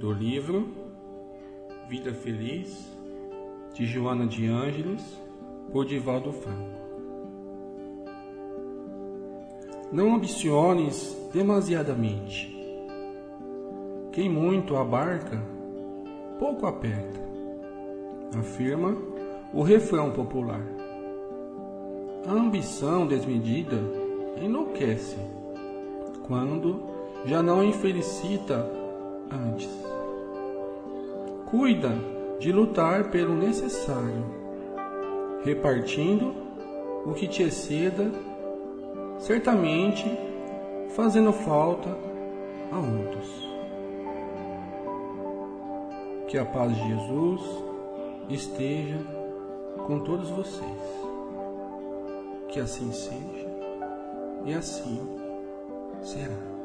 do livro Vida Feliz de Joana de Ângeles por Divaldo Franco. Não ambiciones demasiadamente. Quem muito abarca, pouco aperta, afirma o refrão popular. A ambição desmedida enlouquece quando já não infelicita antes. Cuida de lutar pelo necessário, repartindo o que te exceda, certamente fazendo falta a outros. Que a paz de Jesus esteja com todos vocês. Que assim seja e assim será.